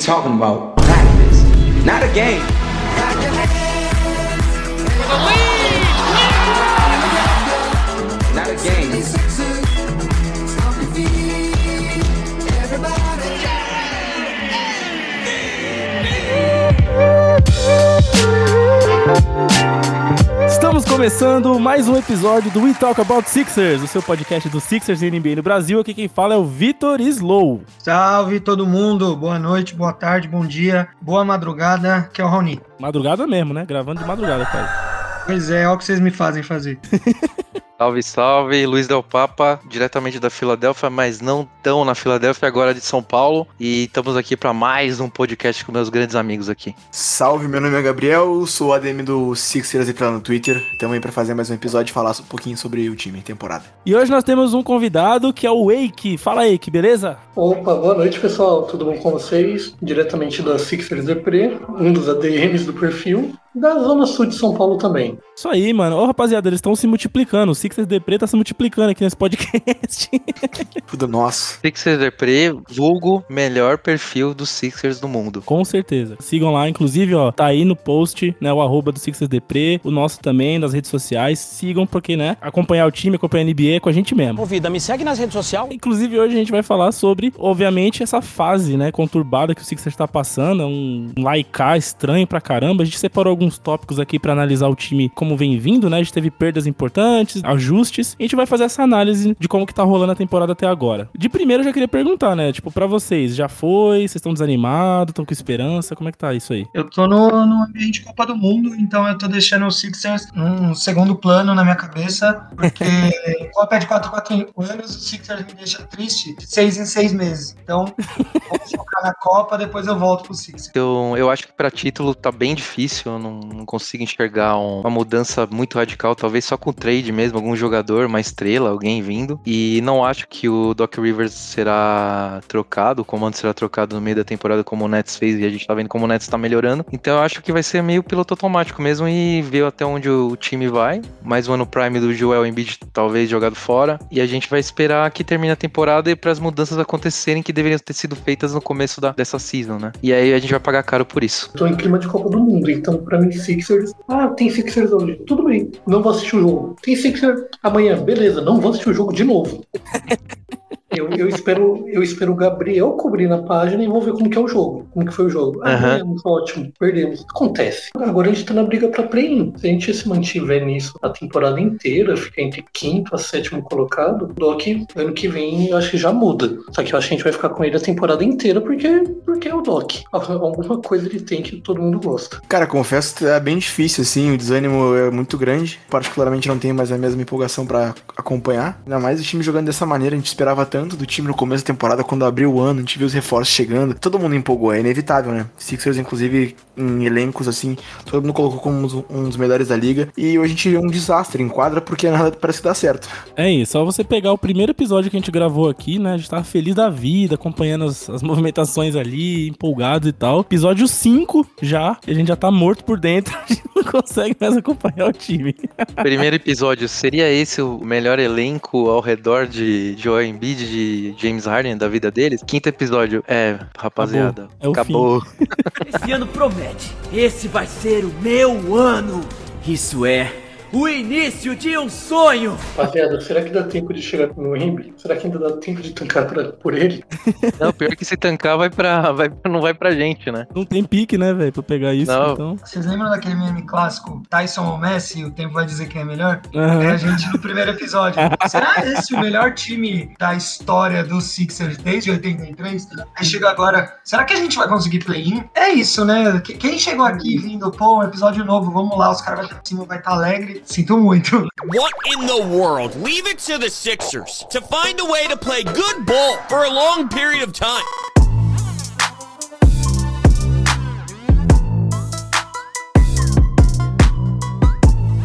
talking about practice, not a game. Começando mais um episódio do We Talk About Sixers, o seu podcast do Sixers e NBA no Brasil. Aqui quem fala é o Vitor Slow. Salve todo mundo, boa noite, boa tarde, bom dia, boa madrugada, que é o Raoni. Madrugada mesmo, né? Gravando de madrugada, pai. Pois é, olha o que vocês me fazem fazer. Salve, salve, Luiz Del Papa, diretamente da Filadélfia, mas não tão na Filadélfia, agora de São Paulo. E estamos aqui para mais um podcast com meus grandes amigos aqui. Salve, meu nome é Gabriel, sou ADM do Sixers e tá no Twitter. Estamos aí para fazer mais um episódio e falar um pouquinho sobre o time, temporada. E hoje nós temos um convidado que é o Wake. Fala aí, beleza? Opa, boa noite pessoal, tudo bom com vocês? Diretamente da Sixers Depre, um dos ADMs do perfil, da Zona Sul de São Paulo também. Isso aí, mano. Ô, rapaziada, eles estão se multiplicando. O Sixers Depre tá se multiplicando aqui nesse podcast. Tudo nosso. Sixers Depre, vulgo melhor perfil dos Sixers do mundo. Com certeza. Sigam lá, inclusive, ó, tá aí no post, né, o arroba do Sixers Depre, o nosso também, nas redes sociais. Sigam, porque, né, acompanhar o time, acompanhar a NBA é com a gente mesmo. Convida, me segue nas redes sociais. Inclusive, hoje a gente vai falar sobre, obviamente, essa fase, né, conturbada que o Sixers tá passando, um laicar estranho pra caramba. A gente separou alguns tópicos aqui para analisar o time como vem vindo, né? A gente teve perdas importantes, ajustes. E a gente vai fazer essa análise de como que tá rolando a temporada até agora. De primeiro, eu já queria perguntar, né? Tipo, para vocês, já foi? Vocês estão desanimados? Estão com esperança? Como é que tá isso aí? Eu tô no, no ambiente Copa do Mundo, então eu tô deixando o Sixers num segundo plano na minha cabeça, porque Copa é de 4 4 anos, o Sixers me deixa triste de 6 em 6 meses. Então, vamos focar na Copa, depois eu volto pro Sixers. Eu, eu acho que para título tá bem difícil, eu não, não consigo enxergar um- uma mudança muito radical, talvez só com trade mesmo, algum jogador, uma estrela, alguém vindo. E não acho que o Doc Rivers será trocado, o comando será trocado no meio da temporada como o Nets fez e a gente tá vendo como o Nets tá melhorando. Então eu acho que vai ser meio piloto automático mesmo e ver até onde o time vai. Mais um ano prime do Joel Embiid talvez jogado fora. E a gente vai esperar que termine a temporada e para as mudanças acontecerem que deveriam ter sido feitas no começo da, dessa season, né? E aí a gente vai pagar caro por isso. Tô em clima de Copa do Mundo, então pra mim Sixers. Ah, tem Sixers hoje. Tudo bem, não vou assistir o jogo. Tem Sixers amanhã, beleza, não vou assistir o jogo de novo. Eu, eu espero eu espero o Gabriel cobrir na página e vou ver como que é o jogo. Como que foi o jogo. Ah, Aham. ganhamos, ótimo, perdemos. Acontece. Agora a gente tá na briga pra play-in. Se a gente se mantiver nisso a temporada inteira, ficar entre quinto a sétimo colocado, o Doc, ano que vem, eu acho que já muda. Só que eu acho que a gente vai ficar com ele a temporada inteira porque, porque é o Doc. Alguma coisa ele tem que todo mundo gosta. Cara, confesso que é bem difícil, assim, o desânimo é muito grande. Particularmente não tenho mais a mesma empolgação pra acompanhar. Ainda mais o time jogando dessa maneira, a gente esperava tanto do time no começo da temporada, quando abriu o ano, a gente viu os reforços chegando. Todo mundo empolgou, é inevitável, né? Sixers, inclusive, em elencos, assim, todo mundo colocou como um dos- melhores da liga. E hoje a gente é um desastre em quadra, porque nada parece dar certo. É isso, só você pegar o primeiro episódio que a gente gravou aqui, né? A gente tava feliz da vida, acompanhando as, as movimentações ali, empolgados e tal. Episódio 5 já, e a gente já tá morto por dentro, a gente não consegue mais acompanhar o time. Primeiro episódio, seria esse o melhor elenco ao redor de Joel Embiid, de James Harden, da vida deles? Quinto episódio, é, rapaziada, É o acabou. Esse ano promete. Esse vai ser o meu ano. Isso é o início de um sonho. Rapaziada, será que dá tempo de chegar no Wembley? Será que ainda dá tempo de tancar pra- por ele? Não, pior que se tancar vai pra, vai, não vai pra gente, né? Não tem pique, né, velho, pra pegar isso, Não. então. Vocês lembram daquele meme clássico, Tyson ou Messi, o tempo vai dizer quem é melhor? Aham. É a gente no primeiro episódio. Será esse o melhor time da história dos Sixers desde 83? Aí chega agora, será que a gente vai conseguir play-in? É isso, né? Que- Quem chegou aqui vindo, pô, um episódio novo, vamos lá, os caras vão pra cima, vai estar alegre. Sinto muito. What in the world? Leave it to the Sixers to find a way to play good ball for a long period of time.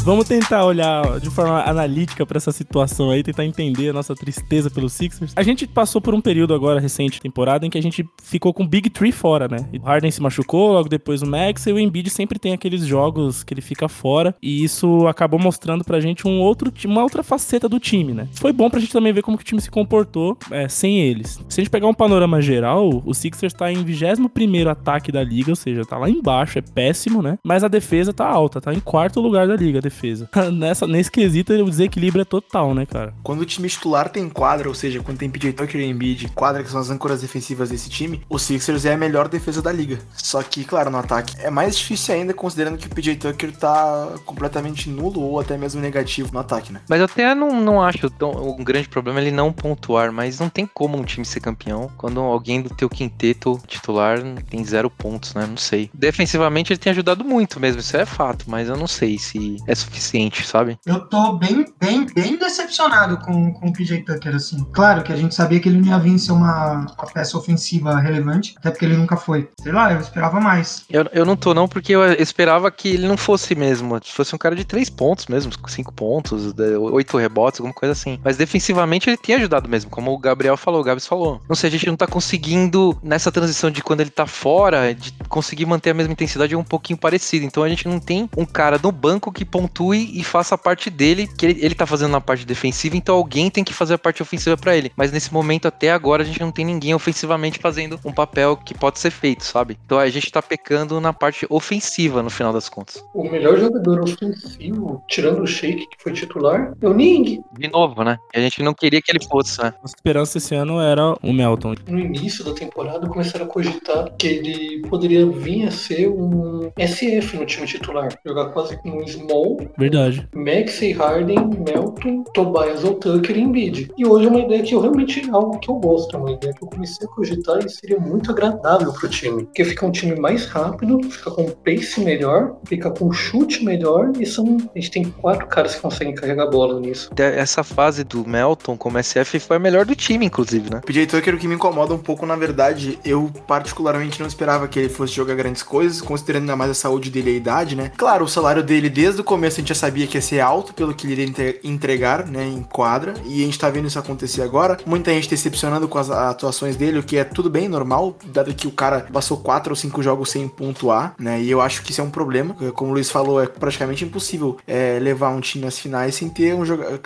Vamos tentar olhar de forma analítica pra essa situação aí, tentar entender a nossa tristeza pelos Sixers. A gente passou por um período agora recente, temporada, em que a gente ficou com o Big Three fora, né? O Harden se machucou, logo depois o Max e o Embiid sempre tem aqueles jogos que ele fica fora e isso acabou mostrando pra gente um outro, uma outra faceta do time, né? Foi bom pra gente também ver como que o time se comportou é, sem eles. Se a gente pegar um panorama geral, o Sixers tá em 21º ataque da liga, ou seja, tá lá embaixo, é péssimo, né? Mas a defesa tá alta, tá em quarto lugar da liga a defesa. Nessa, nesse quesito, o desequilíbrio é total, né, cara? Quando o time titular tem quadra, ou seja, quando tem PJ Tucker e Embiid, quadra que são as âncoras defensivas desse time, o Sixers é a melhor defesa da liga. Só que, claro, no ataque é mais difícil ainda considerando que o PJ Tucker tá completamente nulo ou até mesmo negativo no ataque, né? Mas eu até não, não acho tão, um grande problema ele não pontuar, mas não tem como um time ser campeão quando alguém do teu quinteto titular tem zero pontos, né? Não sei. Defensivamente ele tem ajudado muito mesmo, isso é fato, mas eu não sei se é suficiente, sabe? Eu tô bem, bem, bem decepcionado com, com o PJ Tucker, assim. Claro que a gente sabia que ele não ia vir ser uma, uma peça ofensiva relevante, até porque ele nunca foi. Sei lá, eu esperava mais. Eu, eu não tô não, porque eu esperava que ele não fosse mesmo, fosse um cara de três pontos mesmo, cinco pontos, oito rebotes, alguma coisa assim. Mas defensivamente ele tem ajudado mesmo, como o Gabriel falou, o Gabs falou. Não sei, a gente não tá conseguindo, nessa transição de quando ele tá fora, de conseguir manter a mesma intensidade é um pouquinho parecido. Então a gente não tem um cara no banco que pontue e faça a parte dele, que ele, ele tá fazendo na parte defensiva, então alguém tem que fazer a parte ofensiva pra ele. Mas nesse momento, até agora, a gente não tem ninguém ofensivamente fazendo um papel que pode ser feito, sabe? Então a gente tá pecando na parte ofensiva no final das contas. O melhor jogador ofensivo, tirando o Shake, que foi titular, é o Ning. De novo, né? A gente não queria que ele fosse, né? A esperança esse ano era o Melton. No início da temporada, começaram a cogitar que ele poderia vir a ser um SF no time titular. Jogar quase com um small, Verdade. Maxey, Harden, Melton, Tobias ou Tucker e Embiid. E hoje é uma ideia que eu realmente é algo que eu gosto, é uma ideia que eu comecei a cogitar e seria muito agradável pro time. Porque fica um time mais rápido, fica com um pace melhor, fica com um chute melhor e são, a gente tem quatro caras que conseguem carregar a bola nisso. Essa fase do Melton como SF foi a melhor do time, inclusive, né? PJ Tucker, o que me incomoda um pouco, na verdade, eu particularmente não esperava que ele fosse jogar grandes coisas, considerando ainda mais a saúde dele e a idade, né? Claro, o salário dele desde o começo a gente já sabia que ia ser alto pelo que ele iria entre- entregar, né, em quadra, e a gente tá vendo isso acontecer agora. Muita gente decepcionando com as atuações dele, o que é tudo bem normal, dado que o cara passou quatro ou cinco jogos sem pontuar, né? E eu acho que isso é um problema. Como o Luiz falou, é praticamente impossível é, levar um time às finais sem ter um,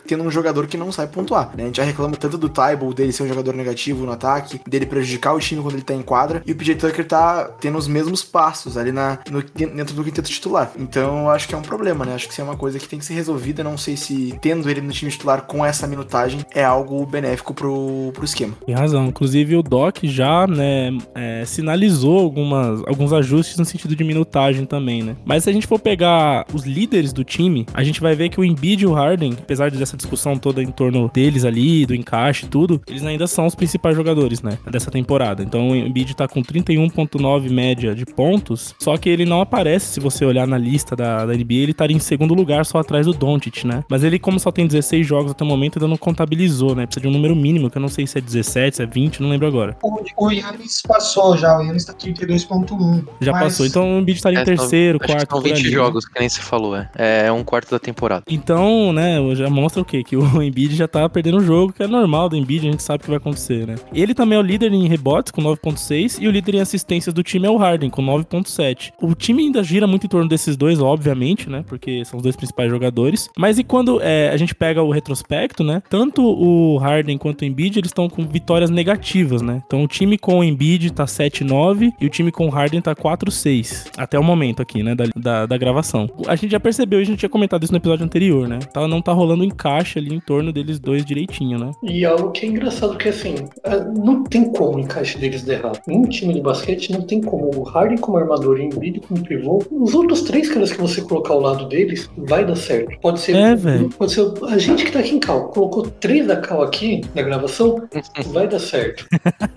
tendo um jogador que não sabe pontuar, né? A gente já reclama tanto do Tybalt, dele ser um jogador negativo no ataque, dele prejudicar o time quando ele tá em quadra, e o PJ Tucker tá tendo os mesmos passos ali na, no- dentro do quinteto titular. Então eu acho que é um problema, né? Acho que isso é uma coisa que tem que ser resolvida. Não sei se tendo ele no time titular com essa minutagem é algo benéfico pro, pro esquema. Tem razão. Inclusive o Doc já, né, é, sinalizou algumas, alguns ajustes no sentido de minutagem também, né? Mas se a gente for pegar os líderes do time, a gente vai ver que o Embiid e o Harden, apesar dessa discussão toda em torno deles ali, do encaixe e tudo, eles ainda são os principais jogadores, né, dessa temporada. Então o Embiid tá com 31.9 média de pontos, só que ele não aparece, se você olhar na lista da, da NBA, ele estaria em segundo lugar só atrás do Doncic, né? Mas ele, como só tem 16 jogos até o momento, ainda não contabilizou, né? Precisa de um número mínimo, que eu não sei se é 17, se é 20, não lembro agora. O, o Yannis passou já, o Yannis tá 32.1. Já Mas- passou. Então o Embiid estaria em É, são- terceiro, Acho que quarto, são por 20 ali, né? jogos, que nem se falou, é. É um quarto da temporada. Então, né, já mostra o quê? Que o Embiid já tá perdendo o jogo, que é normal do Embiid, a gente sabe o que vai acontecer, né? Ele também é o líder em rebotes, com 9.6, e o líder em assistências do time é o Harden, com 9.7. O time ainda gira muito em torno desses dois, obviamente, né? Porque são os dois principais jogadores. Mas e quando é, a gente pega o retrospecto, né? Tanto o Harden quanto o Embiid, eles estão com vitórias negativas, né? Então o time com o Embiid tá 7-9 e o time com o Harden tá 4-6. Até o momento aqui, né? Da, da, da gravação. A gente já percebeu, a gente tinha comentado isso no episódio anterior, né? Tá, não tá rolando encaixe ali em torno deles dois direitinho, né? E algo que é engraçado que assim, ah, não tem como o encaixe deles der errado. Em um time de basquete não tem como o Harden como armador e o Embiid como pivô. Os outros três caras que você colocar ao lado deles vai dar certo. Pode ser, É, velho. pode ser a gente que tá aqui em Cal, colocou três da Cal aqui na gravação, vai dar certo.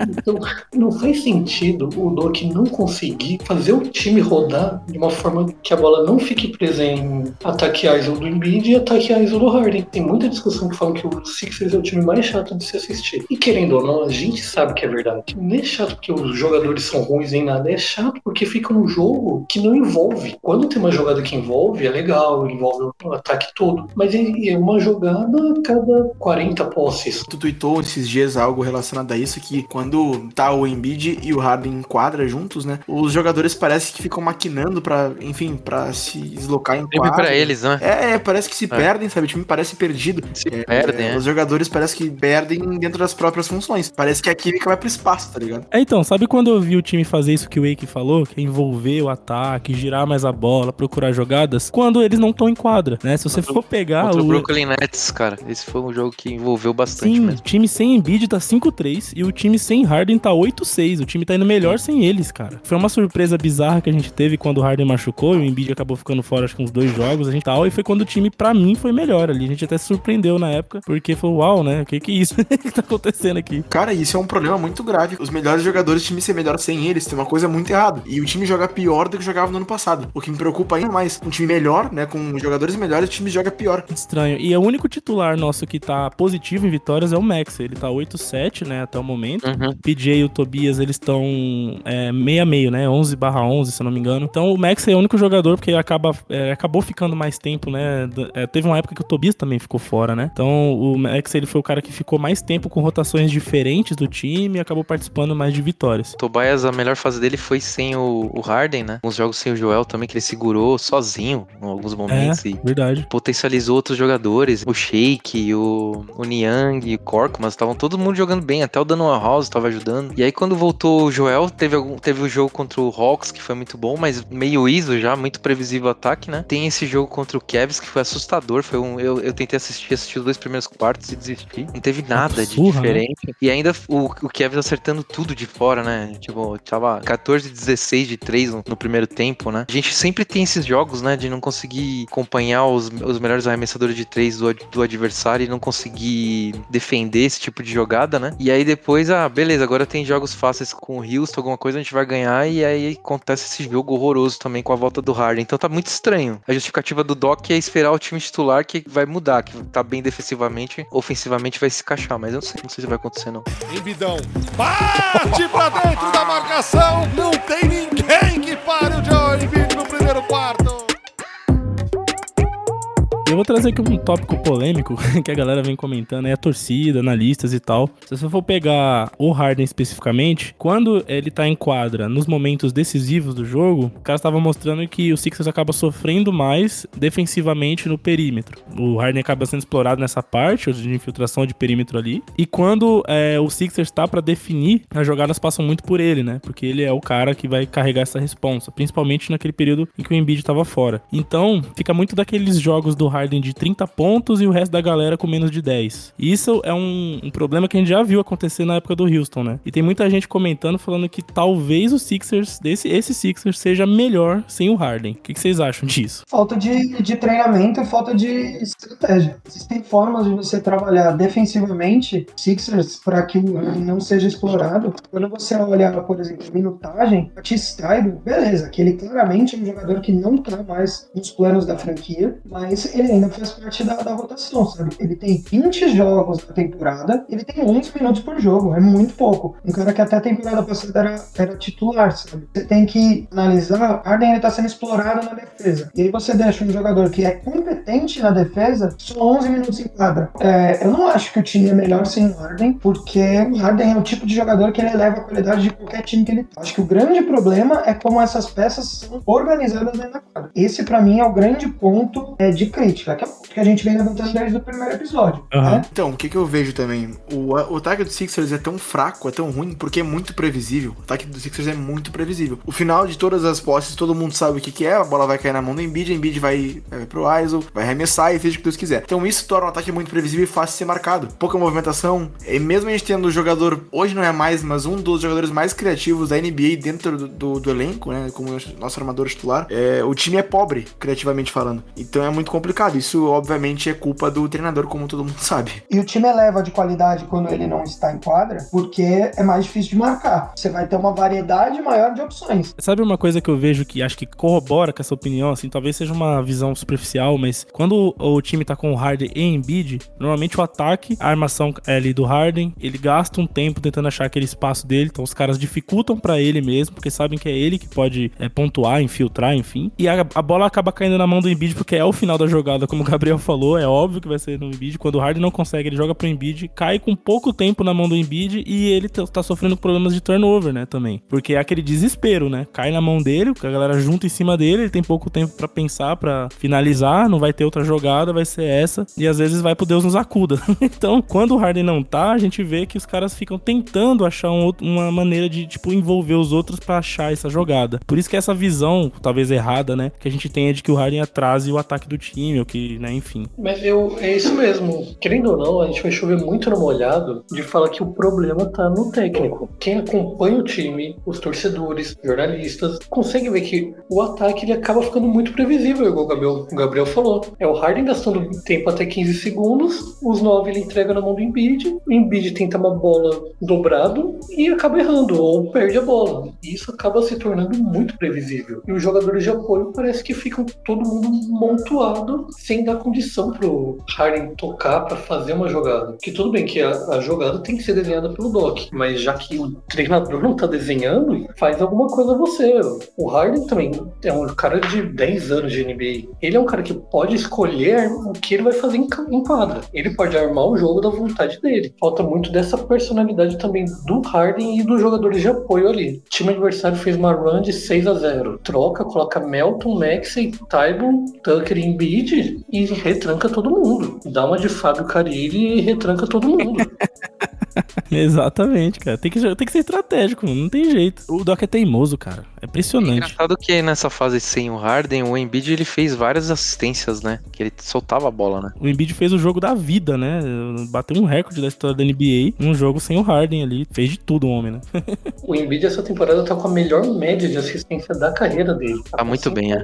Então não faz sentido o Doc não conseguir fazer o time rodar de uma forma que a bola não fique presa em ataque ISO do Embiid e ataque ISO do Harden. Tem muita discussão que falam que o Sixers é o time mais chato de se assistir. E querendo ou não, a gente sabe que é verdade. Não é chato porque os jogadores são ruins em nada, é chato porque fica um jogo que não envolve. Quando tem uma jogada que envolve, é legal, envolve o ataque todo. Mas é é uma jogada a cada 40 posses. Tu tweetou esses dias algo relacionado a isso, que quando tá o Embiid e o Harden em quadra juntos, né? Os jogadores parece que ficam maquinando pra, enfim, pra se deslocar em quadra. pra eles, né? É, parece que se perdem, sabe? O time parece perdido. Se É, perdem, é, é. Os jogadores parece que perdem dentro das próprias funções. Parece que a química vai pro espaço, tá ligado? É, então, sabe quando eu vi o time fazer isso que o Wake falou? Que é envolver o ataque, girar mais a bola, procurar jogadas? Quando eles não estão em quadra, né? Se você for pegar Contra o o... Brooklyn Nets, cara. Esse foi um jogo que envolveu bastante Sim, o mesmo. time sem Embiid tá 5-3 e o time sem Harden tá 8-6. O time tá indo melhor sem eles, cara. Foi uma surpresa bizarra que a gente teve quando o Harden machucou e o Embiid acabou ficando fora acho que uns dois jogos, a gente tal, e foi quando o time pra mim foi melhor ali. A gente até se surpreendeu na época, porque foi uau, né? O que que é isso? O que tá acontecendo aqui? Cara, isso é um problema muito grave. Os melhores jogadores, o time ser melhor sem eles, tem uma coisa muito errada. E o time joga pior do que jogava no ano passado. O que me preocupa ainda mais. Um time melhor, né? Com jogadores melhores, o time joga pior. Estranho. E o único titular nosso que tá positivo em vitórias é o Max. Ele tá 8-7, né, até o momento. Uhum. PJ e o Tobias, eles estão é, meio a meio, né? 11 barra 11, se eu não me engano. Então o Max é o único jogador porque acaba, é, acabou ficando mais tempo, né? É, teve uma época que o Tobias também ficou fora, né? Então o Max, ele foi o cara que ficou mais tempo com rotações diferentes do time e acabou participando mais de vitórias. Tobias, a melhor fase dele foi sem o, o Harden, né? Uns jogos sem o Joel também, que ele segurou sozinho em alguns momentos e Verdade. potencializou outros jogadores. O Shake, o, o Niang, o Korkmaz, estavam todo mundo jogando bem. Até o Danoa House estava ajudando. E aí, quando voltou o Joel, teve, algum, teve o jogo contra o Hawks, que foi muito bom, mas meio ISO já, muito previsível o ataque, né? Tem esse jogo contra o Cavs, que foi assustador. Foi um, eu, eu tentei assistir, assisti os dois primeiros quartos e desisti. Não teve nada de né? diferente. E ainda o, o Cavs acertando tudo de fora, né? Tipo, tava 14, 16 de 3 no, no primeiro tempo, né? A gente sempre tem esses jogos, né? De não conseguir acompanhar os, os melhores arremessadores de 3 do, do adversário e não conseguir defender esse tipo de jogada, né? E aí depois, ah, beleza, agora tem jogos fáceis com o Houston, alguma coisa a gente vai ganhar. E aí acontece esse jogo horroroso também com a volta do Harden. Então tá muito estranho. A justificativa do Doc é esperar o time titular que vai mudar, que tá bem defensivamente, ofensivamente vai se encaixar, mas eu não sei, não sei se vai acontecer não. Embidão. Parte pra dentro da marcação. Não tem ninguém que pare o Eu vou trazer aqui um tópico polêmico que a galera vem comentando, é a torcida, analistas e tal. Se você for pegar o Harden especificamente, quando ele tá em quadra nos momentos decisivos do jogo, o cara estava mostrando que o Sixers acaba sofrendo mais defensivamente no perímetro. O Harden acaba sendo explorado nessa parte de infiltração de perímetro ali. E quando é, o Sixers tá pra definir, as jogadas passam muito por ele, né? Porque ele é o cara que vai carregar essa responsa, principalmente naquele período em que o Embiid tava fora. Então, fica muito daqueles jogos do Harden de 30 pontos e o resto da galera com menos de 10. E isso é um, um problema que a gente já viu acontecer na época do Houston, né? E tem muita gente comentando falando que talvez o Sixers, desse, esse Sixers, seja melhor sem o Harden. O que, que vocês acham disso? Falta de, de treinamento e falta de estratégia. Existem formas de você trabalhar defensivamente Sixers para que Harden não seja explorado. Quando você olha, por exemplo, minutagem, a T-Style, beleza, que ele claramente é um jogador que não tá mais nos planos da franquia, mas ele ainda faz parte da, da rotação, sabe? Ele tem 20 jogos na temporada, ele tem 11 minutos por jogo, é muito pouco. Um cara que até a temporada passada era, era titular, sabe? Você tem que analisar, Harden ele tá sendo explorado na defesa. E aí você deixa um jogador que é competente na defesa só 11 minutos em quadra. É, eu não acho que o time é melhor sem o Harden, porque o Harden é o tipo de jogador que ele eleva a qualidade de qualquer time que ele tá. Acho que o grande problema é como essas peças são organizadas dentro da quadra. Esse, pra mim, é o grande ponto é, de crítica, que é o ponto que a gente vem levantando desde o primeiro episódio. Aham. né? Então, o que, que eu vejo também? O, o ataque do Sixers é tão fraco, é tão ruim, porque é muito previsível. O ataque do Sixers é muito previsível. O final de todas as posses, todo mundo sabe o que, que é, a bola vai cair na mão do Embiid, o Embiid vai, vai pro ISO, vai arremessar e seja o que Deus quiser. Então isso torna o ataque muito previsível e fácil de ser marcado. Pouca movimentação, e mesmo a gente tendo o jogador, hoje não é mais, mas um dos jogadores mais criativos da NBA dentro do, do, do elenco, né, como nosso armador titular, é, o time é pobre, criativamente falando. Então é muito complicado. Isso, obviamente, é culpa do treinador, como todo mundo sabe. E o time eleva de qualidade quando ele não está em quadra, porque é mais difícil de marcar. Você vai ter uma variedade maior de opções. Sabe uma coisa que eu vejo que acho que corrobora com essa opinião, assim, talvez seja uma visão superficial, mas quando o time tá com o Harden e Embiid, normalmente o ataque, a armação é ali do Harden, ele gasta um tempo tentando achar aquele espaço dele, então os caras dificultam para ele mesmo, porque sabem que é ele que pode é, pontuar, infiltrar, enfim. E a, a, bola acaba caindo na mão do Embiid porque é o final da jogada, como o Gabriel falou, é óbvio que vai ser no Embiid. Quando o Harden não consegue, ele joga pro Embiid, cai com pouco tempo na mão do Embiid e ele tá sofrendo problemas de turnover, né, também. Porque é aquele desespero, né? Cai na mão dele, a galera junta em cima dele, ele tem pouco tempo para pensar, para finalizar, não vai ter outra jogada, vai ser essa. E às vezes vai pro Deus nos acuda. então, quando o Harden não tá, a gente vê que os caras ficam tentando achar um, uma maneira de, tipo, envolver os outros para achar essa jogada. Por isso que essa visão, talvez errada, né, que a gente tem é de que o Harden atrase o ataque do time, que, né, enfim. Mas eu, é isso mesmo. Querendo ou não, a gente vai chover muito no molhado de falar que o problema tá no técnico. Quem acompanha o time, os torcedores, jornalistas, consegue ver que o ataque ele acaba ficando muito previsível, igual o Gabriel, o Gabriel falou. É o Harden gastando tempo até 15 segundos, os 9 ele entrega na mão do Embiid, o Embiid tenta uma bola dobrado e acaba errando, ou perde a bola. E isso acaba se tornando muito previsível. E os jogadores de apoio parece que ficam todo mundo montuado sem dar condição pro Harden tocar para fazer uma jogada. Que tudo bem que a, a, jogada tem que ser desenhada pelo Doc, mas já que o treinador não tá desenhando, faz alguma coisa você. O Harden também é um cara de 10 anos de NBA. Ele é um cara que pode escolher o que ele vai fazer em, em quadra. Ele pode armar o jogo da vontade dele. Falta muito dessa personalidade também do Harden e dos jogadores de apoio ali. O time adversário fez uma run de 6 a 0 Troca, coloca Melton, Maxey, Tybon, Tucker e Embiid e retranca todo mundo. Dá uma de Fábio Carilli e retranca todo mundo. Exatamente, cara. Tem que, tem que ser estratégico, não tem jeito. O Doc é teimoso, cara. É impressionante. É engraçado que nessa fase sem o Harden, o Embiid ele fez várias assistências, né? Que ele soltava a bola, né? O Embiid fez o jogo da vida, né? Bateu um recorde da história da NBA num jogo sem o Harden ali. Fez de tudo o homem, né? o Embiid essa temporada tá com a melhor média de assistência da carreira dele. Tá, tá muito bem, é.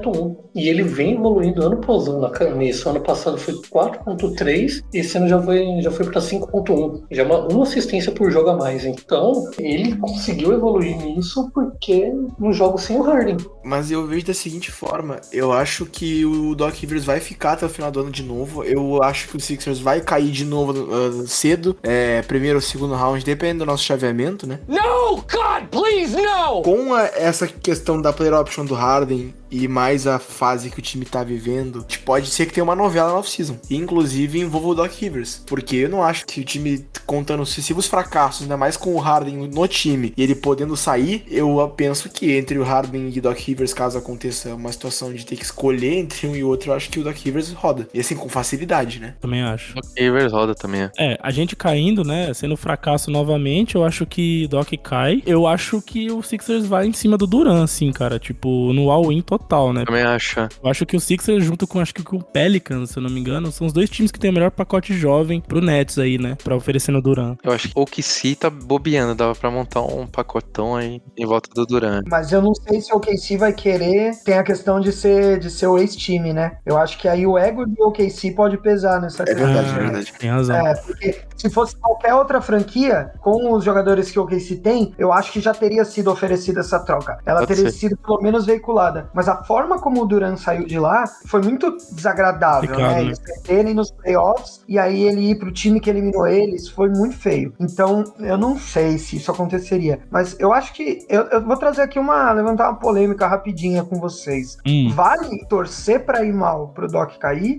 E ele vem evoluindo ano após ano nisso. Ano passado foi 4.3, esse ano já foi, já foi pra 5.1. Já é uma, uma assistência por jogo a mais. Então, ele conseguiu evoluir nisso porque no jogo sem o Harden. Mas eu vejo da seguinte forma: eu acho que o Doc Rivers vai ficar até o final do ano de novo. Eu acho que o Sixers vai cair de novo uh, cedo, é, primeiro ou segundo round, dependendo do nosso chaveamento, né? No, God, please, no! Com a, essa questão da player option do Harden e mais a fase que o time tá vivendo, pode ser que tenha uma novela na off-season. Inclusive envolva o Doc Rivers. Porque eu não acho que o time, contando sucessivos fracassos, ainda mais com o Harden no time e ele podendo sair, eu penso que entre o Harden e o Doc Rivers, caso aconteça uma situação de ter que escolher entre um e outro, eu acho que o Doc Rivers roda. E assim, com facilidade, né? Também acho. O Doc Rivers roda também. É. é, a gente caindo, né? Sendo fracasso novamente, eu acho que Doc cai. Eu acho que o Sixers vai em cima do Duran, assim, cara. Tipo, no all-in total total, né? Também acho. Eu acho que o Sixers, junto com acho que com o Pelicans, se eu não me engano, são os dois times que tem o melhor pacote jovem pro Nets aí, né? Pra oferecer no Duran. Eu acho que o OKC tá bobeando, dava pra montar um pacotão aí em volta do Duran. Mas eu não sei se o OKC vai querer, tem a questão de ser, de ser o ex-time, né? Eu acho que aí o ego do OKC pode pesar nessa é questão. Verdade, é verdade. Tem razão. É, porque se fosse qualquer outra franquia, com os jogadores que o OKC tem, eu acho que já teria sido oferecida essa troca. Ela pode teria ser. sido pelo menos veiculada. Mas a forma como o Duran saiu de lá foi muito desagradável, Ficado, né? Eles perderem nos playoffs e aí ele ir pro time que eliminou eles foi muito feio. Então, eu não sei se isso aconteceria. Mas eu acho que. Eu, eu vou trazer aqui uma. levantar uma polêmica rapidinha com vocês. Hum. Vale torcer para ir mal pro Doc cair?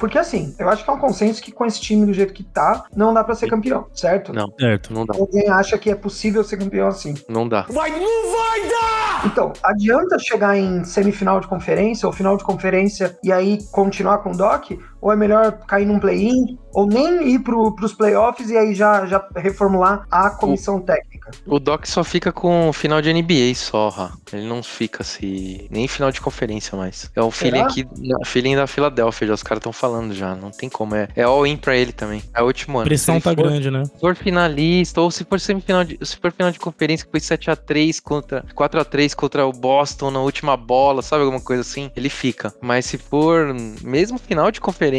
Porque assim, eu acho que é um consenso que com esse time do jeito que tá, não dá para ser campeão, certo? Não, certo, não dá. Alguém acha que é possível ser campeão assim? Não dá. Vai, não vai dar! Então, adianta chegar em semifinal de conferência ou final de conferência e aí continuar com o Doc? Ou é melhor cair num play-in? Ou nem ir pro, pros playoffs e aí já, já reformular a comissão técnica? O Doc só fica com final de NBA só, Ra. Ele não fica se. nem final de conferência mais. É o feeling aqui, o feeling da Filadélfia, já os caras estão falando já. Não tem como. É, é all-in pra ele também. É o último A ano. pressão tá for- grande, né? Se for finalista, ou se for semifinal de, se for final de conferência que foi 7x3 contra 4x3 contra o Boston na última bola, sabe? Alguma coisa assim, ele fica. Mas se for mesmo final de conferência,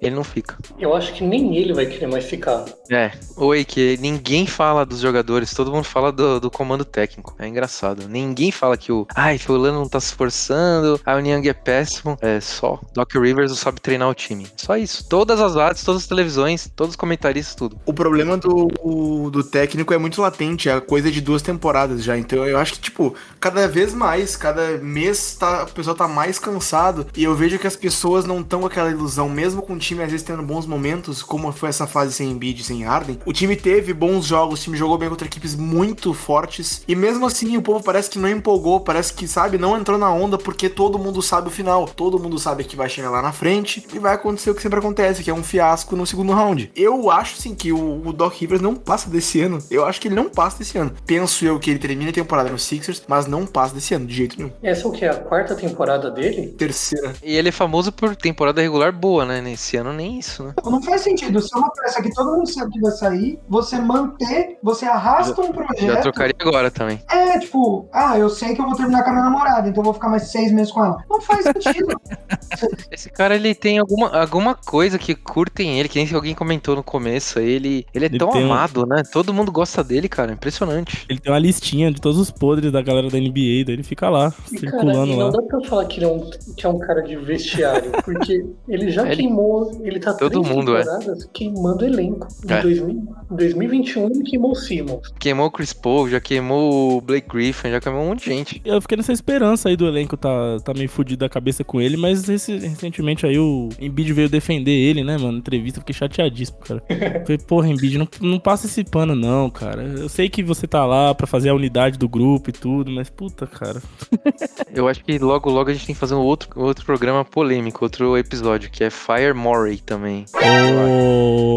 ele não fica. Eu acho que nem ele vai querer mais ficar. É, oi, que ninguém fala dos jogadores, todo mundo fala do, do comando técnico. É engraçado. Ninguém fala que o. Ai, fulano não tá se esforçando, a Niang é péssimo. É só. Doc Rivers não sabe treinar o time. Só isso. Todas as rádios, todas as televisões, todos os comentaristas, tudo. O problema do, do técnico é muito latente, é coisa de duas temporadas já. Então eu acho que, tipo, cada vez mais, cada mês tá, o pessoal tá mais cansado. E eu vejo que as pessoas não estão com aquela ilusão, mesmo com o time às vezes tendo bons momentos, como foi essa fase sem Embiid, sem Harden. O time teve bons jogos, o time jogou bem contra equipes muito fortes. E mesmo assim, o povo parece que não empolgou, parece que, sabe, não entrou na onda porque todo mundo sabe o final. Todo mundo sabe que vai chegar lá na frente e vai acontecer o que sempre acontece, que é um fiasco no segundo round. Eu acho, sim, que o, o Doc Rivers não passa desse ano. Eu acho que ele não passa desse ano. Penso eu que ele termina a temporada no Sixers, mas não passa desse ano, de jeito nenhum. Essa é o que? A quarta temporada dele? Terceira. E ele é famoso por temporada regular boa, né? Nesse ano nem isso, né? Não faz sentido. Se é uma peça que todo mundo sabe que vai sair, você manter, você arrasta um Já projeto. trocaria agora também. É, tipo, ah, eu sei que eu vou terminar com a minha namorada, então eu vou ficar mais seis meses com ela. Não faz sentido. Esse cara, ele tem alguma, alguma coisa que curtem ele, que nem alguém comentou no começo. Ele, ele é Ele tão tem um- amado, né? Todo mundo gosta dele, cara. Impressionante. Ele tem uma listinha de todos os podres da galera da NBA, daí ele fica lá, E, cara, circulando e não lá. dá pra falar que ele é um, que é um cara de vestiário, porque ele já Ele- queimou, ele tá Todo três mundo é. queimando elenco. Em É. 2000 em 2021 ele queimou o Simmons. Queimou o Chris Paul, já queimou o Blake Griffin, já queimou um monte de gente. Eu fiquei nessa esperança aí do elenco tá, tá meio fudido da cabeça com ele, mas esse- recentemente aí o Embiid veio defender ele, né, mano? Entrevista, fiquei chateadíssimo, cara. Falei, porra, Embiid, não, não passa esse pano não, cara. Eu sei que você tá lá pra fazer a unidade do grupo e tudo, mas puta, cara. Eu acho que logo, logo a gente tem que fazer um outro, outro programa polêmico, outro episódio, que é Fire Morey também.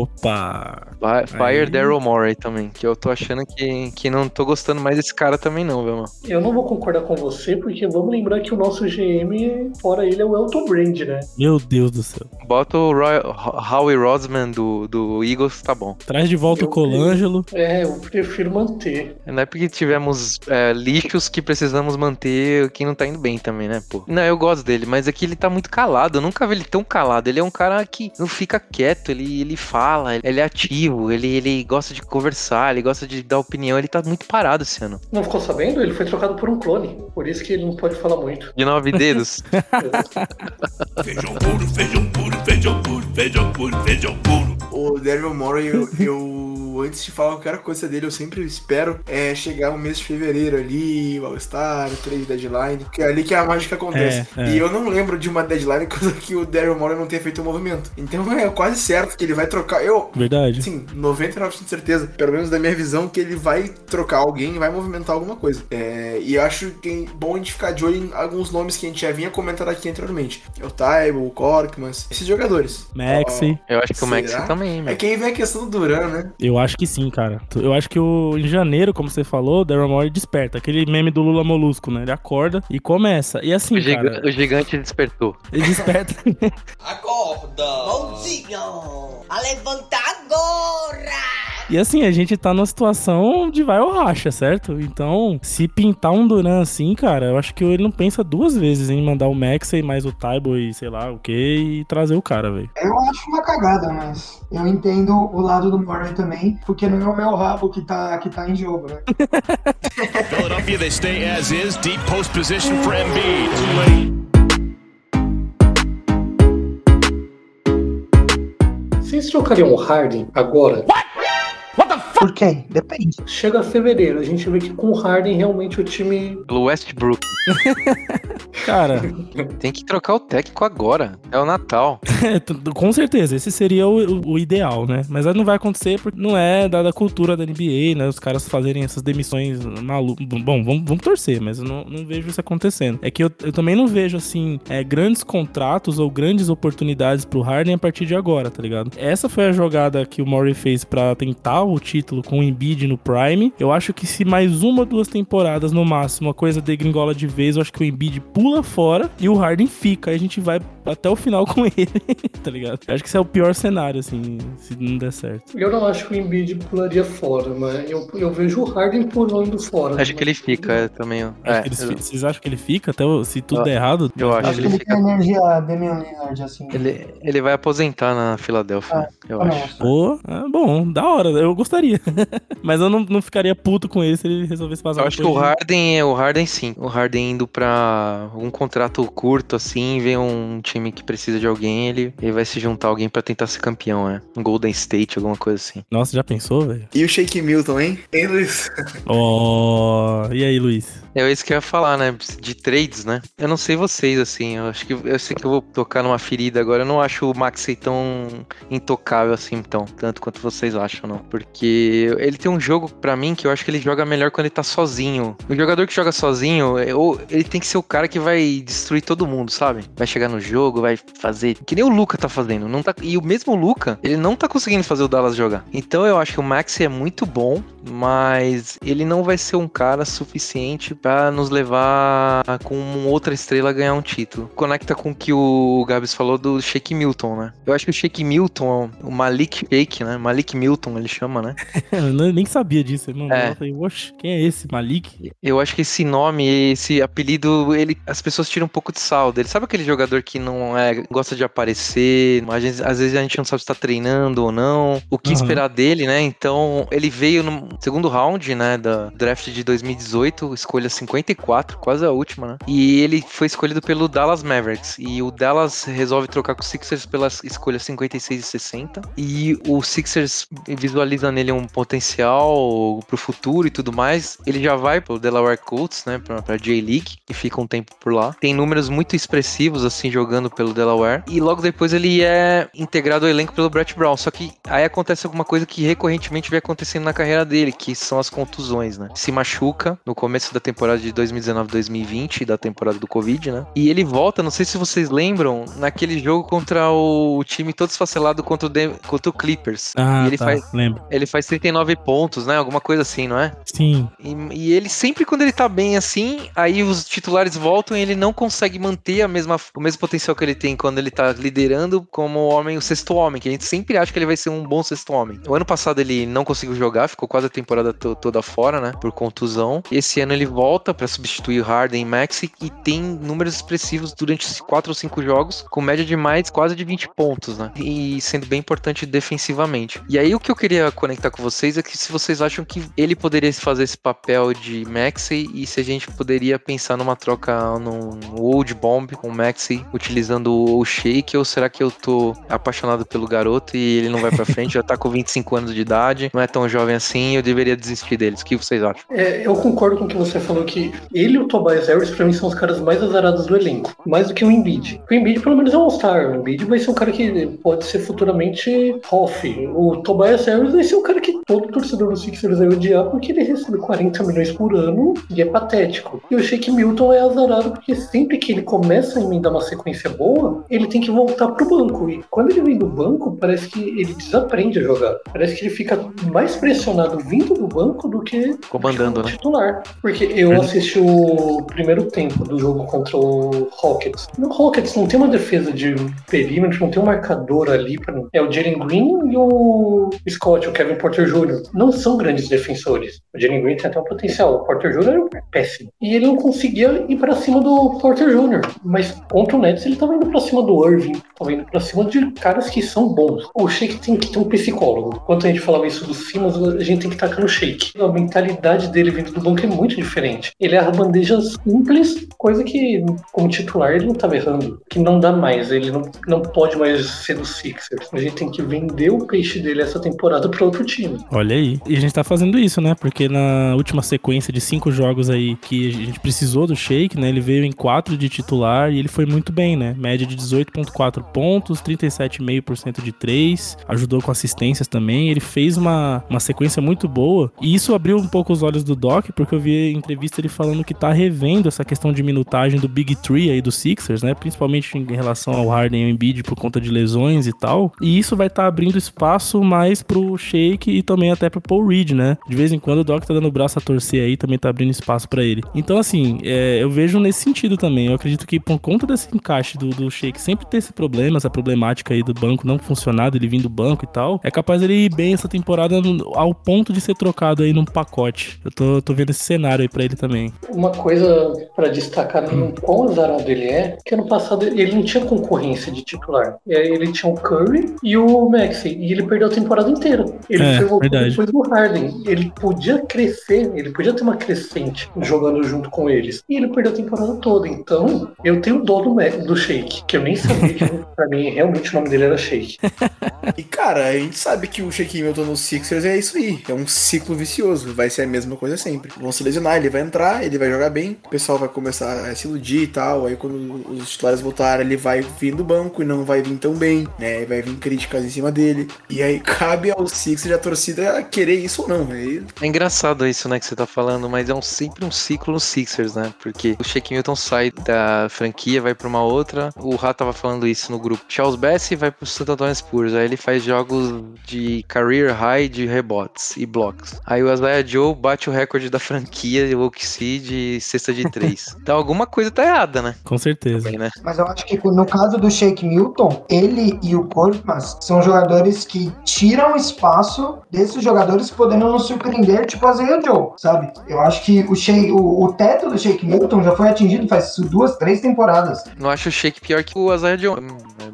Opa! Fi- Fire. Daryl Morey também, que eu tô achando que, que não tô gostando mais desse cara também não, viu, mano? Eu não vou concordar com você, porque vamos lembrar que o nosso GM, fora ele, é o Elton Brand, né? Meu Deus do céu. Bota o Roy, Howie Rosman do, do Eagles, tá bom. Traz de volta o Eu- Colangelo. É, eu prefiro manter. Não é porque tivemos é, lixos que precisamos manter quem não tá indo bem também, né, pô? Não, eu gosto dele, mas aqui ele tá muito calado. Eu nunca vi ele tão calado. Ele é um cara que não fica quieto, ele, ele fala, ele é ativo, ele, ele gosta de conversar, ele gosta de dar opinião. Ele tá muito parado esse ano. Não ficou sabendo? Ele foi trocado por um clone. Por isso que ele não pode falar muito. De nove dedos. Feijão puro, feijão puro, feijão puro, feijão puro, feijão puro. O Daryl Morey, eu, eu- antes de falar qualquer coisa dele, eu sempre espero é, chegar o mês de fevereiro ali, o All-Star, o trade deadline, porque é ali que a mágica acontece. É, é. E eu não lembro de uma deadline coisa que o Daryl Morey não tenha feito o movimento. Então é quase certo que ele vai trocar. Eu, Verdade. Sim, 99% de certeza, pelo menos da minha visão, que ele vai trocar alguém vai movimentar alguma coisa. É, e eu acho que é bom a gente ficar de olho em alguns nomes que a gente já vinha comentando aqui anteriormente. É o Taibo, o Korkmans, esses jogadores. Maxi. Eu acho que o Max Será? também, É mano. que aí vem a questão do Duran, né? Eu acho que sim, cara. Eu acho que o, em janeiro, como você falou, o Daryl Morey desperta. Aquele meme do Lula Molusco, né? Ele acorda e começa. E assim, O, cara, o gigante despertou. ele desperta. Acorda! Mãozinha! A levantar agora! E assim, a gente tá numa situação de vai ou racha, certo? Então, se pintar um Duran assim, cara, eu acho que ele não pensa duas vezes em mandar o Maxey mais o Taibo e sei lá o que e trazer o cara, velho. Eu acho uma cagada, mas eu entendo o lado do Murray também, porque não é o meu rabo que tá, que tá em jogo, né? Philadelphia, they stay as is. Deep post position for Embiid. Vocês trocariam o Harden agora? Por quem? Depende. Chega fevereiro, a gente vê que com o Harden realmente o time. Pelo Westbrook. Cara, Tem que trocar o técnico agora. É o Natal. é, com certeza, esse seria o, o- ideal, né? Mas não vai acontecer porque não é dada a cultura da NBA, né? Os caras fazerem essas demissões malucas. Bom, vamos, vamos torcer, mas eu não, não vejo isso acontecendo. É que eu, eu também não vejo, assim, é, grandes contratos ou grandes oportunidades pro Harden a partir de agora, tá ligado? Essa foi a jogada que o Murray fez pra tentar o título com o Embiid no Prime. Eu acho que se mais uma, duas temporadas no máximo a coisa degringola de vez, eu acho que o Embiid pula fora e o Harden fica. Aí a gente vai até o final com ele, tá ligado? Eu acho que esse é o pior cenário, assim, se não der certo. Eu não acho que o Embiid pularia fora, mas eu, eu vejo o Harden pulando fora. Acho que ele fica é, também. ó. É, eles eu- vocês acham que ele fica até se tudo Eu- der errado? eu acho Acho que ele ele fica. tem energia Damian Lillard, assim. Ele, ele vai aposentar na Filadélfia, eu também acho. Pô, é bom, da hora, eu gostaria. Mas eu não, não ficaria puto com ele se ele resolvesse passar Eu acho que o Harden é o Harden sim. O Harden indo pra um contrato curto assim, vem um time que precisa de alguém, ele, ele vai se juntar a alguém pra tentar ser campeão, é. Um Golden State, alguma coisa assim. Nossa, já pensou, velho? E o Shake Milton, hein? Hein, Luiz? Ó, e aí, Luiz? É isso que eu ia falar, né? De trades, né? Eu não sei vocês, assim. Eu acho que eu sei que eu vou tocar numa ferida agora. Eu não acho o Maxey tão intocável assim, então. Tanto quanto vocês acham, não. Porque ele tem um jogo, pra mim, que eu acho que ele joga melhor quando ele tá sozinho. O jogador que joga sozinho, é- ou ele tem que ser o cara que vai destruir todo mundo, sabe? Vai chegar no jogo, vai fazer. Que nem o Luca tá fazendo. Não tá... E o mesmo Luca, ele não tá conseguindo fazer o Dallas jogar. Então eu acho que o Maxey é muito bom, mas ele não vai ser um cara suficiente pra nos levar com outra estrela a ganhar um título. Conecta com o que o Gabs falou do Shake Milton, né? Eu acho que o Shake Milton, o Malik Shake, né? Malik Milton ele chama, né? Eu nem sabia disso, mano. É. Eu falei, oxe, quem é esse? Malik? Eu acho que esse nome, esse apelido, ele, as pessoas tiram um pouco de sal dele. Sabe aquele jogador que não é, gosta de aparecer, às vezes, às vezes a gente não sabe se tá treinando ou não, o que Uhum. esperar dele, né? Então, ele veio no segundo round, né, da draft de 2018, escolha 54, quase a última, né? E ele foi escolhido pelo Dallas Mavericks. E o Dallas resolve trocar com o Sixers pela escolha 56 e 60. E o Sixers visualiza nele um potencial pro futuro e tudo mais. Ele já vai pro Delaware Colts, né, pra, pra J-League, e fica um tempo por lá. Tem números muito expressivos, assim, jogando pelo Delaware. E logo depois ele é integrado ao elenco pelo Brett Brown. Só que aí acontece alguma coisa que recorrentemente vem acontecendo na carreira dele, que são as contusões, né? Se machuca no começo da temporada de 2019-2020, da temporada do Covid, né? E ele volta, não sei se vocês lembram, naquele jogo contra o time todo esfacelado contra o, Dem- contra o Clippers. Ah, e ele tá, faz lembro. ele faz 39 pontos, né? Alguma coisa assim, não é? Sim. E, e ele sempre quando ele tá bem assim, aí os titulares voltam ele não consegue manter a mesma, o mesmo potencial que ele tem quando ele tá liderando como homem, o sexto homem, que a gente sempre acha que ele vai ser um bom sexto homem. O ano passado ele não conseguiu jogar, ficou quase a temporada to- toda fora, né? Por contusão. Esse ano ele volta pra substituir Harden e Maxi e tem números expressivos durante esses quatro ou cinco jogos, com média de mais quase de 20 pontos, né? E sendo bem importante defensivamente. E aí o que eu queria conectar com vocês é que se vocês acham que ele poderia fazer esse papel de Maxi e se a gente poderia pensar numa troca num Old Bomb com o Maxi utilizando o Shake ou será que eu tô apaixonado pelo garoto e ele não vai pra frente, já tá com 25 anos de idade, não é tão jovem assim, eu deveria desistir deles. O que vocês acham? É, eu concordo com o que você falou que ele e o Tobias Harris, pra mim, são os caras mais azarados do elenco. Mais do que o Embiid. O Embiid, pelo menos, é um All-Star. O Embiid vai ser um cara que pode ser futuramente Hoff. O Tobias Harris vai ser um cara que todo torcedor do Sixers vai odiar porque ele recebe 40 milhões por ano e é patético. E o Shake Milton é azarado porque sempre que ele começa a emendar uma sequência boa, ele tem que voltar pro banco. E quando ele vem do banco, parece que ele desaprende a jogar. Parece que ele fica mais pressionado vindo do banco do que Comandando, né? titular. Porque eu assisti o primeiro tempo do jogo contra o Rockets. No Rockets não tem uma defesa de perímetro, não tem um marcador ali. Pra... É o Jalen Green e o Scott, o Kevin Porter Jr. Não são grandes defensores. O Jalen Green tem até um potencial. O Porter Jr. é péssimo. E ele não conseguia ir pra cima do Porter Jr. Mas contra o Nets ele tava indo pra cima do Irving. Tava indo pra cima de caras que são bons. O Shake tem que ter um psicólogo. Enquanto a gente falava isso do Simmons, a gente tem que tacar no Shake. A mentalidade dele vindo do banco é muito diferente. Ele erra bandejas simples, coisa que, como titular, ele não tava errando. Que não dá mais. Ele não, não pode mais ser do Sixers. A gente tem que vender o peixe dele essa temporada para outro time. Olha aí. E a gente tá fazendo isso, né? Porque na última sequência de cinco jogos aí que a gente precisou do Shake, né? Ele veio em quatro de titular e ele foi muito bem, né? Média de 18,4 pontos, 37,5% de 3, ajudou com assistências também. Ele fez uma, uma sequência muito boa e isso abriu um pouco os olhos do Doc, porque eu vi entrevista ele falando que tá revendo essa questão de minutagem do Big Tree aí do Sixers, né? Principalmente em relação ao Harden e ao Embiid por conta de lesões e tal. E isso vai estar tá abrindo espaço mais pro Shake e também até pro Paul Reed, né? De vez em quando o Doc tá dando o braço a torcer aí, também tá abrindo espaço para ele. Então, assim, é, eu vejo nesse sentido também. Eu acredito que por conta desse encaixe do, do Shake sempre ter esse problema, essa problemática aí do banco não funcionar, ele vindo do banco e tal, é capaz ele ir bem essa temporada ao ponto de ser trocado aí num pacote. Eu tô, tô vendo esse cenário aí pra ele também. Uma coisa para destacar no quão azarado ele é, que ano passado ele não tinha concorrência de titular. Ele tinha o Curry e o Maxi, e ele perdeu a temporada inteira. Ele É, foi verdade. depois do Harden. Ele podia crescer, ele podia ter uma crescente jogando junto com eles. E ele perdeu a temporada toda. Então, eu tenho dó do, do Shake, que eu nem sabia que pra mim realmente o nome dele era Shake. E cara, a gente sabe que o Shaquille Milton no Sixers é isso aí. É um ciclo vicioso. Vai ser a mesma coisa sempre. Vão se lesionar, ele vai entrar, ele vai jogar bem, o pessoal vai começar a se iludir e tal. Aí quando os titulares voltarem, ele vai vir do banco e não vai vir tão bem, né? Vai vir críticas em cima dele. E aí cabe ao Sixers a torcida querer isso ou não. Aí É engraçado isso, né, que você tá falando, mas é um, sempre um ciclo no Sixers, né? Porque o Shake Milton sai da franquia, vai pra uma outra. O Rá tava falando isso no grupo. Charles Bassey vai pro Santo Antônio Spurs. Aí ele faz jogos de career high de rebotes e blocos. Aí o Isaiah Joe bate o recorde da franquia de OKC de cesta de três. então alguma coisa tá errada, né? Com certeza. Também, né? Mas eu acho que no caso do Shake Milton, ele e o Korkmaz são jogadores que tiram espaço desses jogadores podendo nos surpreender, tipo a Zaya Joe, sabe? Eu acho que o, Shake, o, o teto do Shake Milton já foi atingido faz duas, três temporadas. Não acho o Shake pior que o Isaiah Joe.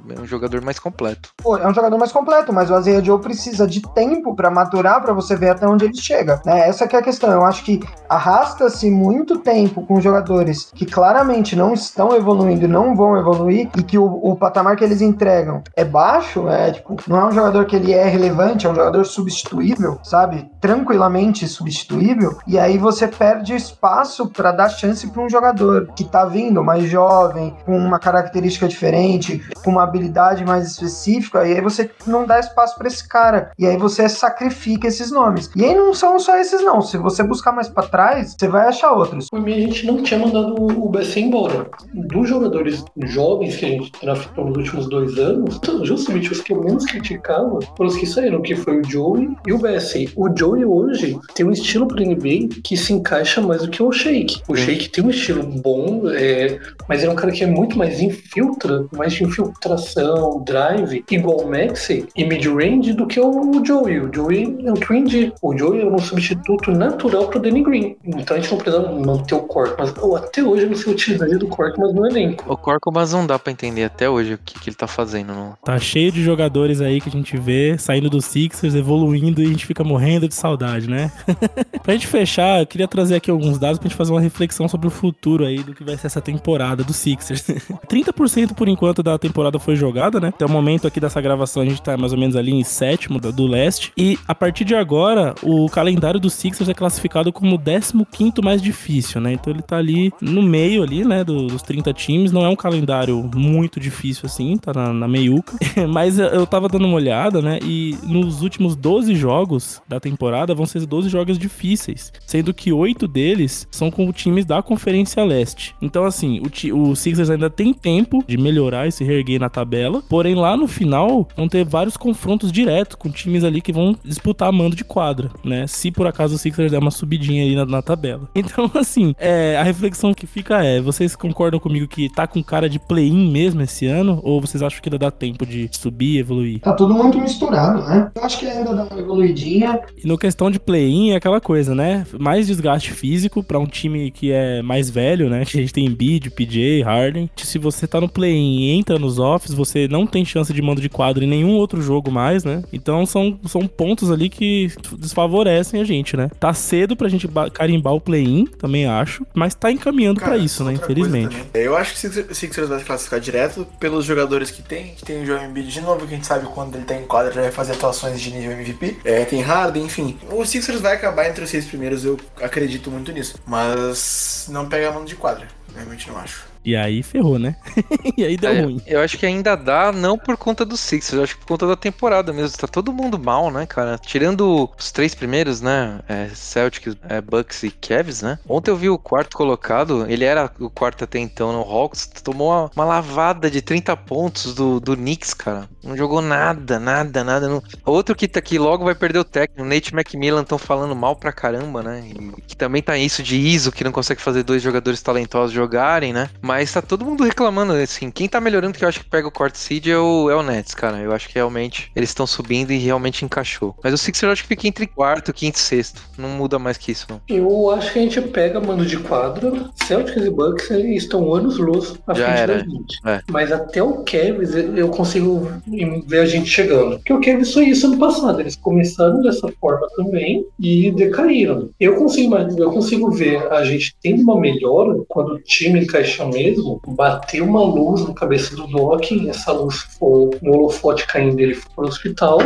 É um jogador mais completo. Pô, é um jogador mais completo, mas o Azeia Joe precisa de tempo pra maturar pra você ver até onde ele chega. Né? Essa que é a questão. Eu acho que arrasta-se muito tempo com jogadores que claramente não estão evoluindo e não vão evoluir e que o, o patamar que eles entregam é baixo, é tipo, não é um jogador que ele é relevante, é um jogador substituível, sabe? Tranquilamente substituível. E aí você perde espaço pra dar chance pra um jogador que tá vindo mais jovem, com uma característica diferente, com uma habilidade mais específica, e aí você não dá espaço pra esse cara. E aí você sacrifica esses nomes. E aí não são só esses não. Se você buscar mais pra trás, você vai achar outros. Por mim, a gente não tinha mandado o BC embora. Dos jogadores jovens que a gente draftou nos últimos dois anos, justamente os que eu menos criticava foram os que saíram, que foi o Joey e o BC. O Joey hoje tem um estilo para NBA que se encaixa mais do que o Shake. O Shake tem um estilo bom, é, mas é um cara que é muito mais infiltra, mais de infiltração, drive, igual o Maxey e mid-range do que o Joey. O Joey é um twin. O Joey é um substituto natural pro Danny Green. Então a gente não precisa manter o Cork, mas até hoje eu não sei a utilidade do Cork, mas no elenco. O Corco, mas não dá pra entender até hoje o que, que ele tá fazendo. Não. Tá cheio de jogadores aí que a gente vê saindo do Sixers, evoluindo e a gente fica morrendo de saudade, né? pra gente fechar, eu queria trazer aqui alguns dados pra gente fazer uma reflexão sobre o futuro aí do que vai ser essa temporada do Sixers. 30% por enquanto da temporada foi jogada, né? Até o momento aqui dessa gravação a gente tá mais ou menos ali em sétimo do leste. E a partir de agora, o calendário do Sixers é classificado como o 15 mais difícil, né? Então ele tá ali no meio ali, né, do- dos 30 times. Não é um calendário muito difícil assim, tá na, na meiuca. Mas eu tava dando uma olhada, né, e nos últimos 12 jogos da temporada vão ser 12 jogos difíceis, sendo que oito deles são com times da Conferência Leste. Então, assim, o, o Sixers ainda tem tempo de melhorar e se reerguer na tabela, porém lá no final vão ter vários confrontos diretos com times ali que vão disputar mando de quadra, né? Se por acaso o Sixers der uma subidinha aí na, na tabela. Então, assim, é, a reflexão que fica é: vocês concordam comigo que tá com cara de play-in mesmo esse ano? Ou vocês acham que ainda dá tempo de subir evoluir? Tá tudo muito misturado, né? Eu acho que ainda dá evoluidinha. E no questão de play-in é aquela coisa, né? Mais desgaste físico pra um time que é mais velho, né? Que a gente tem Embiid, PJ, Harden. Se você tá no play-in e entra nos offs, você não tem chance de mando de quadro em nenhum outro jogo mais, né? Então são, são pontos ali que desfavorecem a gente, né? Tá cedo pra gente ba- carimbar o play-in, também acho, mas tá encaminhando pra Cara, isso, né? Infelizmente. Eu acho que o Sixers- Sixers vai se classificar direto pelos jogadores que tem, que tem o Joel Embiid de novo, que a gente sabe quando ele tá em quadra já vai fazer atuações de nível MVP. É, tem Harden, enfim. O Sixers vai acabar entre os seis primeiros, eu acredito muito nisso. Mas não pega a mão de quadra. Realmente não acho. E aí ferrou, né? e aí deu É, ruim. Eu acho que ainda dá, não por conta do Sixers, eu acho que por conta da temporada mesmo. Tá todo mundo mal, né, cara? Tirando os três primeiros, né? É, Celtics, é, Bucks e Cavs, né? Ontem eu vi o quarto colocado, ele era o quarto até então no Hawks, tomou uma, uma lavada de 30 pontos do, do Knicks, cara. Não jogou nada, nada, nada. Não... Outro que tá aqui logo vai perder o técnico, o Nate McMillan, estão falando mal pra caramba, né? E que também tá isso de ISO, que não consegue fazer dois jogadores talentosos jogarem, né? Mas tá todo mundo reclamando, assim. Quem tá melhorando, que eu acho que pega o quarto seed é o, é o Nets, cara. Eu acho que realmente eles estão subindo e realmente encaixou. Mas o Sixers eu acho que fica entre quarto, quinto e sexto. Não muda mais que isso, não. Eu acho que a gente pega mando de quadra. Celtics e Bucks estão anos luz à Já frente era. da gente. É. Mas até o Cavs eu consigo ver a gente chegando. Porque o Cavs foi isso ano passado. Eles começaram dessa forma também e decaíram. Eu consigo, mas eu consigo ver a gente tendo uma melhora quando o time encaixa mesmo, bater uma luz na cabeça do Doc, e essa luz for um holofote caindo ele for pro hospital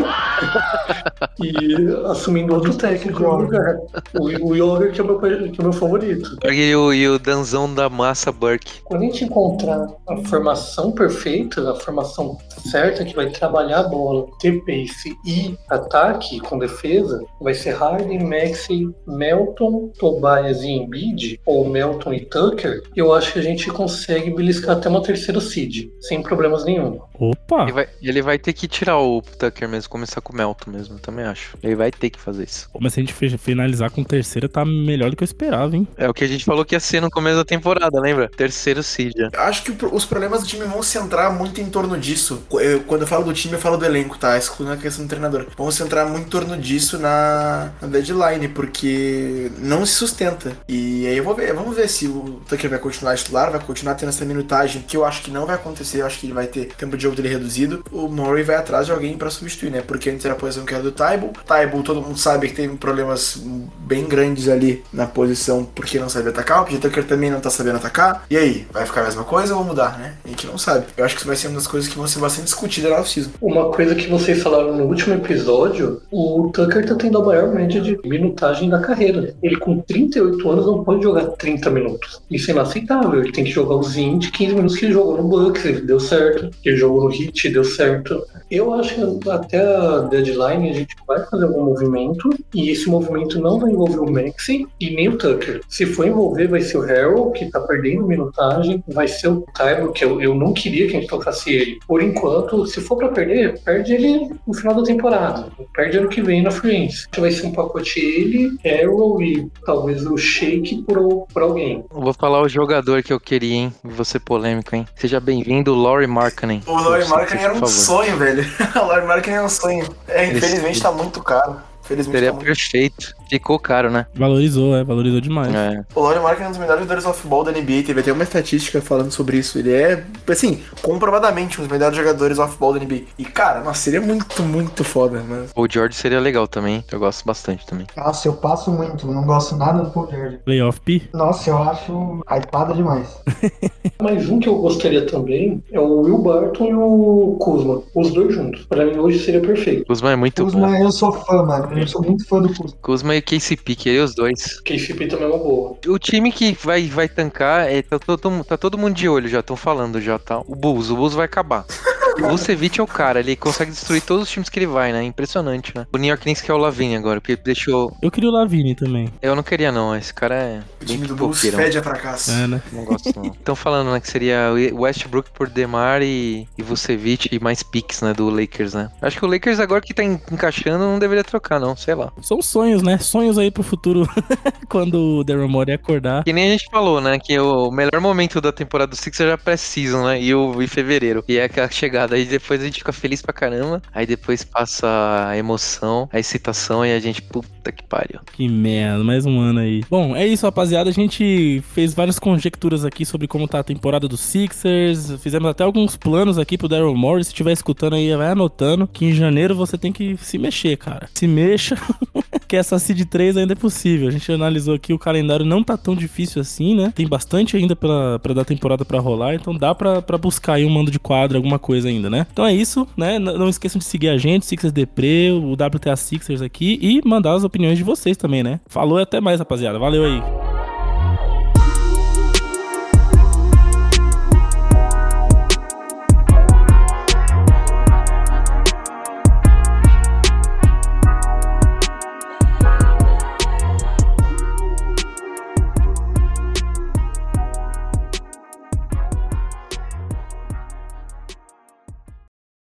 e assumindo outro técnico no lugar. O, o Yoga, que é o meu, que é o meu favorito. E o, e o Danzão da Massa Burke. Quando a gente encontrar a formação perfeita, a formação certa que vai trabalhar a bola, ter pace e ataque com defesa, vai ser Harden, Maxey, Melton, Tobias e Embiid, ou Melton e Tucker, eu acho que a gente consegue beliscar até uma terceira seed, sem problemas nenhum. Opa! Ele vai, ele vai ter que tirar o Tucker mesmo, começar com o Melton mesmo, eu também acho. Ele vai ter que fazer isso. Mas se a gente finalizar com terceira, tá melhor do que eu esperava, hein? É o que a gente falou que ia ser no começo da temporada, lembra? Terceiro seed. já. Acho que os problemas do time vão centrar muito em torno disso. Eu- quando eu falo do time, eu falo do elenco, tá? Excluindo a questão do treinador. Vão centrar muito em torno disso na, na deadline, porque não se sustenta. E aí eu vou ver, vamos ver se o Tucker vai continuar titular, vai continuar tendo essa minutagem, que eu acho que não vai acontecer, eu acho que ele vai ter tempo de jogo dele reduzido. O Murray vai atrás de alguém pra substituir, né? Porque antes era a posição que era do Taibo. Taibo, todo mundo sabe que tem problemas bem grandes ali na posição porque não sabe atacar. O PJ Tucker também não tá sabendo atacar. E aí, vai ficar a mesma coisa ou mudar, né? A gente não sabe. Eu acho que isso vai ser uma das coisas que vão ser bastante discutidas na off-season. Uma coisa que vocês falaram no último episódio, o Tucker tá tendo a maior média de minutagem da carreira. Ele com 38 anos não pode jogar 30 minutos. Isso é inaceitável. Ele tem que jogar os 20, 15 minutos que ele jogou no Bucks, ele deu certo. Ele jogou no Heat, deu certo. Eu acho que até a deadline a gente vai fazer algum movimento e esse movimento não vai envolver o Maxi e nem o Tucker. Se for envolver, vai ser o Harold, que tá perdendo minutagem, vai ser o Tyler, que eu, eu não queria que a gente tocasse ele. Por enquanto, se for pra perder, perde ele no final da temporada. Perde ano que vem na Free Agency. Vai ser um pacote ele, Harold e talvez o Shake por, por alguém. Eu Vou falar o jogador que eu queria, hein? Ser polêmico, hein? Seja bem-vindo, Laurie Markkanen. O Laurie Por Markkinen era um sonho, velho. o Laurie Markkinen era um sonho. É, infelizmente tá muito caro. Infelizmente Seria tá muito perfeito. Ficou caro, né? Valorizou, é, valorizou demais. É. O Laurie Markkinen é um dos melhores jogadores de futebol da NBA. Teve até uma estatística falando sobre isso. Ele é, assim, comprovadamente um dos melhores jogadores de futebol da NBA. E, cara, nossa, seria muito, muito foda. Mas... O George seria legal também. Eu gosto bastante também. Nossa, eu passo muito, não gosto nada do Paul George. Playoff P. Nossa, eu acho hypado demais. Mas um que eu gostaria também é o Will Barton e o Kuzma. Os dois juntos. Pra mim hoje seria perfeito. Kuzma é muito bom. Kuzma, eu sou fã, mano. Eu sou muito fã do Kuzma. Kuzma e KCP, queria os dois. KCP também é uma boa. O time que vai, vai tancar, é, tá, todo, tá todo mundo de olho já, estão falando já, tá? O Bulls, o Bulls vai acabar. O Vucevic é o cara, ele consegue destruir todos os times que ele vai, né? Impressionante, né? O New York Knicks que é o Lavine agora, porque deixou... Eu queria o Lavine também. Eu não queria não, esse cara é O time do Bulls fede a fracasso. É, né? Não gosto não. Estão falando, né, que seria o Westbrook por Demar e, e Vucevic e mais picks, né, do Lakers, né? Acho que o Lakers agora que tá en- encaixando não deveria trocar não, sei lá. São sonhos, né? Sonhos aí pro futuro. Quando o Daryl Morey acordar. Que nem a gente falou, né? Que o melhor momento da temporada do Sixers já pré-season, né? E o em fevereiro. E é aquela chegada. Aí depois a gente fica feliz pra caramba. Aí depois passa a emoção, a excitação e a gente, puta que pariu. Que merda, mais um ano aí. Bom, é isso, rapaziada. A gente fez várias conjecturas aqui sobre como tá a temporada dos Sixers. Fizemos até alguns planos aqui pro Daryl Morey. Se estiver escutando aí, vai anotando que em janeiro você tem que se mexer, cara. Se mexa, que essa seed 3 ainda é possível. A gente analisou aqui, o calendário não tá tão difícil assim, né? Tem bastante ainda pra, pra dar temporada pra rolar, então dá pra, pra buscar aí um mando de quadra, alguma coisa ainda, né? Então é isso, né? N- Não esqueçam de seguir a gente, Sixers Depre, o WTA Sixers aqui e mandar as opiniões de vocês também, né? Falou e até mais, rapaziada. Valeu aí.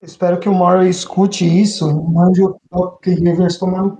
Espero que o Murray escute isso e mande o Doc Rivers tomar no.